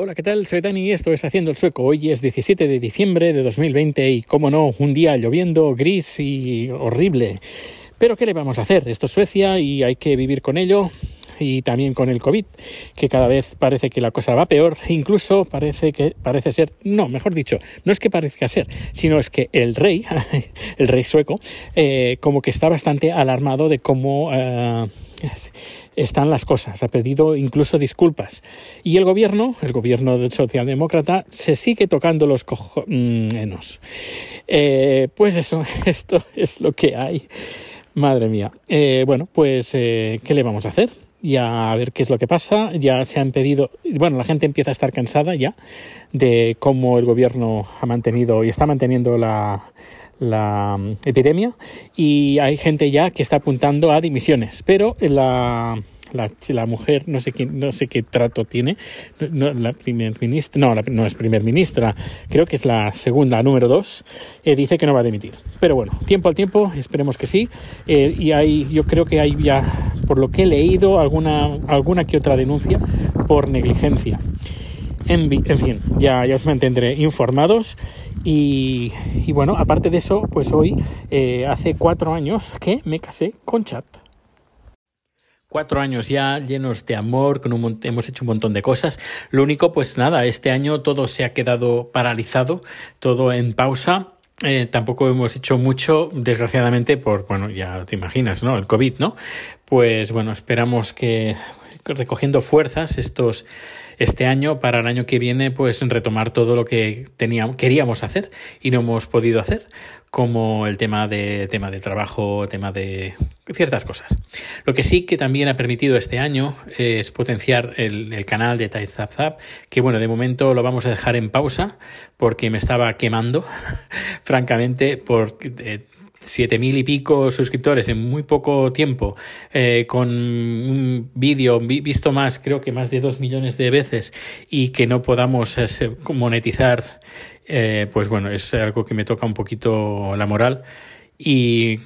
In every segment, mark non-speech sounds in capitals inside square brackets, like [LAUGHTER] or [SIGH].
Hola, ¿qué tal? Soy Dani y esto es Haciendo el Sueco. Hoy es 17 de diciembre de 2020 y, como no, un día lloviendo, gris y horrible. Pero ¿qué le vamos a hacer? Esto es Suecia y hay que vivir con ello y también con el COVID, que cada vez parece que la cosa va peor, incluso parece que parece ser, no, mejor dicho, no es que parezca ser, sino es que el rey, [LAUGHS] el rey sueco, eh, como que está bastante alarmado de cómo eh, están las cosas, ha pedido incluso disculpas. Y el gobierno, el gobierno del socialdemócrata, se sigue tocando los cojones. Eh, pues eso, [LAUGHS] esto es lo que hay. Madre mía. Eh, bueno, pues, eh, ¿qué le vamos a hacer? Ya a ver qué es lo que pasa. Ya se han pedido, bueno, la gente empieza a estar cansada ya de cómo el gobierno ha mantenido y está manteniendo la, la mm, epidemia y hay gente ya que está apuntando a dimisiones, pero la, la, la mujer, no sé, quién, no sé qué trato tiene, no, la primer ministra, no, la, no es primer ministra, creo que es la segunda, número dos, eh, dice que no va a dimitir. Pero bueno, tiempo al tiempo, esperemos que sí. Eh, y hay, yo creo que hay ya, por lo que he leído, alguna, alguna que otra denuncia por negligencia. En, fin, ya, ya os mantendré informados. Y, y, bueno, aparte de eso, pues hoy eh, hace cuatro años que me casé con Chat. Cuatro años ya llenos de amor, con un, hemos hecho un montón de cosas. Lo único, pues nada, este año todo se ha quedado paralizado, todo en pausa. Eh, tampoco hemos hecho mucho, desgraciadamente, por, bueno, ya te imaginas, ¿no? El COVID, ¿no? Pues bueno, esperamos que recogiendo fuerzas estos este año para el año que viene pues retomar todo lo que teníamos queríamos hacer y no hemos podido hacer como el tema de tema de trabajo tema de ciertas cosas. Lo que sí que también ha permitido este año es potenciar el, canal de Zap que bueno de momento lo vamos a dejar en pausa porque me estaba quemando [LAUGHS] francamente por siete mil y pico suscriptores en muy poco tiempo, eh, con un vídeo visto más, creo que más de dos millones de veces, y que no podamos eh, monetizar, eh, pues bueno, es algo que me toca un poquito la moral. Y,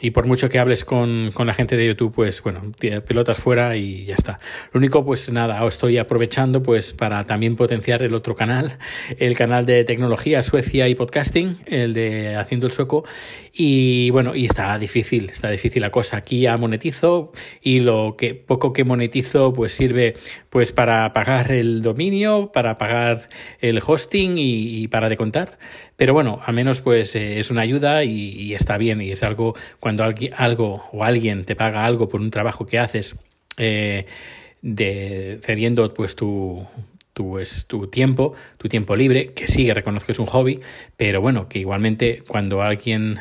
y, por mucho que hables con, con, la gente de YouTube, pues bueno, pelotas fuera y ya está. Lo único, pues nada, estoy aprovechando pues para también potenciar el otro canal, el canal de tecnología, Suecia y podcasting, el de Haciendo el Sueco. Y bueno, y está difícil, está difícil la cosa. Aquí ya monetizo y lo que poco que monetizo pues sirve pues para pagar el dominio, para pagar el hosting y, y para de contar. Pero bueno, al menos pues eh, es una ayuda y, está bien y es algo cuando alguien, algo o alguien te paga algo por un trabajo que haces eh, de cediendo pues tu, tu, es, tu tiempo, tu tiempo libre, que sí, reconozco que es un hobby, pero bueno, que igualmente cuando alguien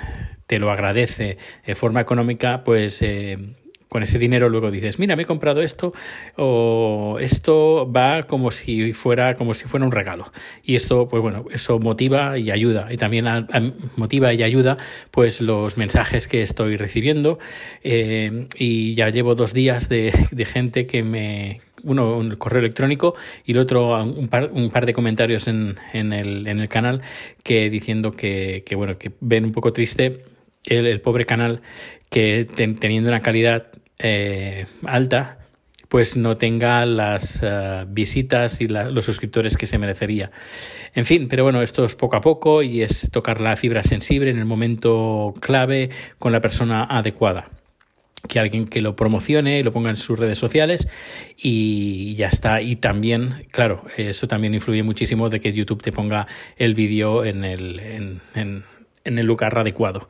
te lo agradece de forma económica, pues eh, con ese dinero luego dices, mira, me he comprado esto o esto va como si fuera como si fuera un regalo. Y esto, pues bueno, eso motiva y ayuda. Y también motiva y ayuda pues los mensajes que estoy recibiendo. Eh, y ya llevo dos días de, gente que me uno un correo electrónico y el otro un par, un par de comentarios en, en, el, en el canal que diciendo que, que bueno que ven un poco triste el, pobre canal que ten, teniendo una calidad eh, alta, pues no tenga las uh, visitas y los suscriptores que se merecería. En fin, pero bueno, esto es poco a poco y es tocar la fibra sensible en el momento clave con la persona adecuada. Que alguien que lo promocione, lo ponga en sus redes sociales y ya está. Y también, claro, eso también influye muchísimo de que YouTube te ponga el vídeo en el, en, en, en el lugar adecuado.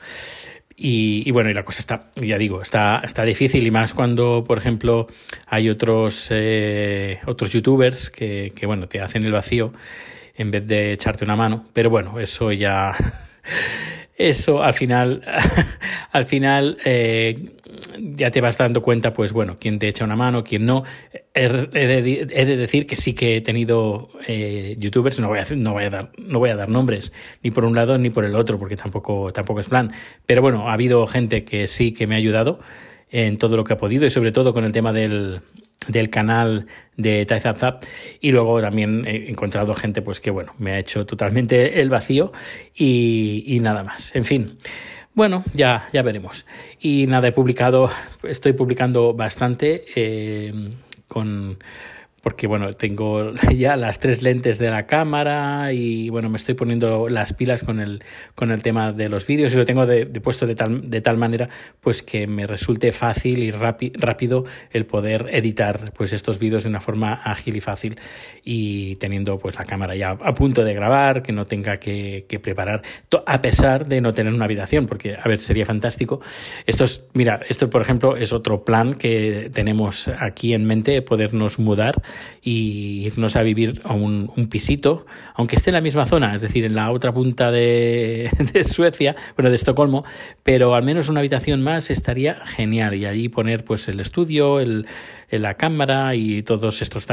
Y, y, bueno, y la cosa está, ya digo, está, está difícil y más cuando, por ejemplo, hay otros, eh, otros youtubers que, que, bueno, te hacen el vacío en vez de echarte una mano. Pero bueno, eso ya, [LAUGHS] eso al final, [LAUGHS] al final eh, ya te vas dando cuenta, pues bueno, quién te echa una mano, quién no. He de, decir que sí que he tenido eh, youtubers, no voy, a, no, voy a dar, no voy a dar nombres, ni por un lado ni por el otro, porque tampoco, tampoco es plan. Pero bueno, ha habido gente que sí que me ha ayudado en todo lo que ha podido y sobre todo con el tema del, del canal de Zap y luego también he encontrado gente pues que bueno me ha hecho totalmente el vacío y, y nada más en fin bueno, ya, ya veremos. Y nada, he publicado, estoy publicando bastante eh, con porque bueno, tengo [LAUGHS] ya las tres lentes de la cámara y bueno, me estoy poniendo las pilas con el, con el tema de los vídeos y lo tengo de, puesto de tal, de tal manera pues que me resulte fácil y rápido el poder editar pues estos vídeos de una forma ágil y fácil y teniendo pues la cámara ya a punto de grabar, que no tenga que, que preparar, a pesar de no tener una habitación, porque a ver, sería fantástico. Esto es, mira, esto por ejemplo es otro plan que tenemos aquí en mente, podernos mudar y irnos a vivir a un, pisito, aunque esté en la misma zona, es decir, en la otra punta de, [LAUGHS] Suecia, bueno, de Estocolmo, pero al menos una habitación más estaría genial y allí poner pues el estudio, el, la cámara y todos estos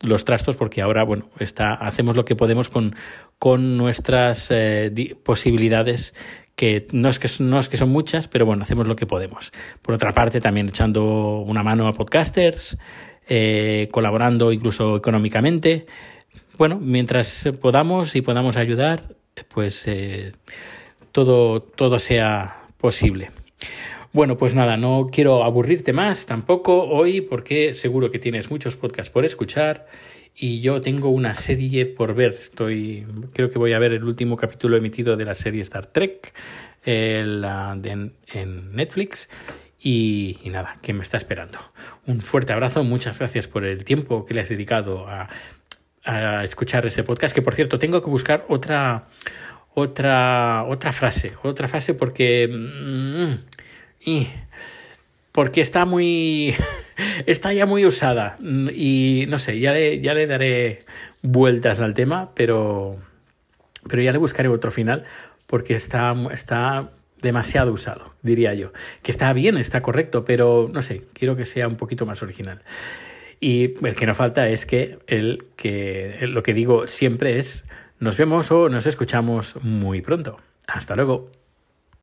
los trastos porque ahora bueno está hacemos lo que podemos con, con nuestras eh, posibilidades que no es que no es que son muchas pero bueno hacemos lo que podemos por otra parte también echando una mano a podcasters eh, colaborando incluso económicamente. Bueno, mientras podamos y podamos ayudar, pues eh, todo, todo sea posible. Bueno, pues nada, no quiero aburrirte más tampoco hoy porque seguro que tienes muchos podcasts por escuchar y yo tengo una serie por ver. Estoy, creo que voy a ver el último capítulo emitido de la serie Star Trek en Netflix y, nada, que me está esperando. Un fuerte abrazo, muchas gracias por el tiempo que le has dedicado a, escuchar este podcast, que por cierto tengo que buscar otra, otra, otra frase, otra frase porque... Mm, y, porque está muy [LAUGHS] está ya muy usada y no sé, ya le, ya le daré vueltas al tema, pero pero ya le buscaré otro final porque está, está demasiado usado, diría yo. Que está bien, está correcto, pero no sé, quiero que sea un poquito más original. Y el que no falta es que, el, que lo que digo siempre es nos vemos o nos escuchamos muy pronto. Hasta luego.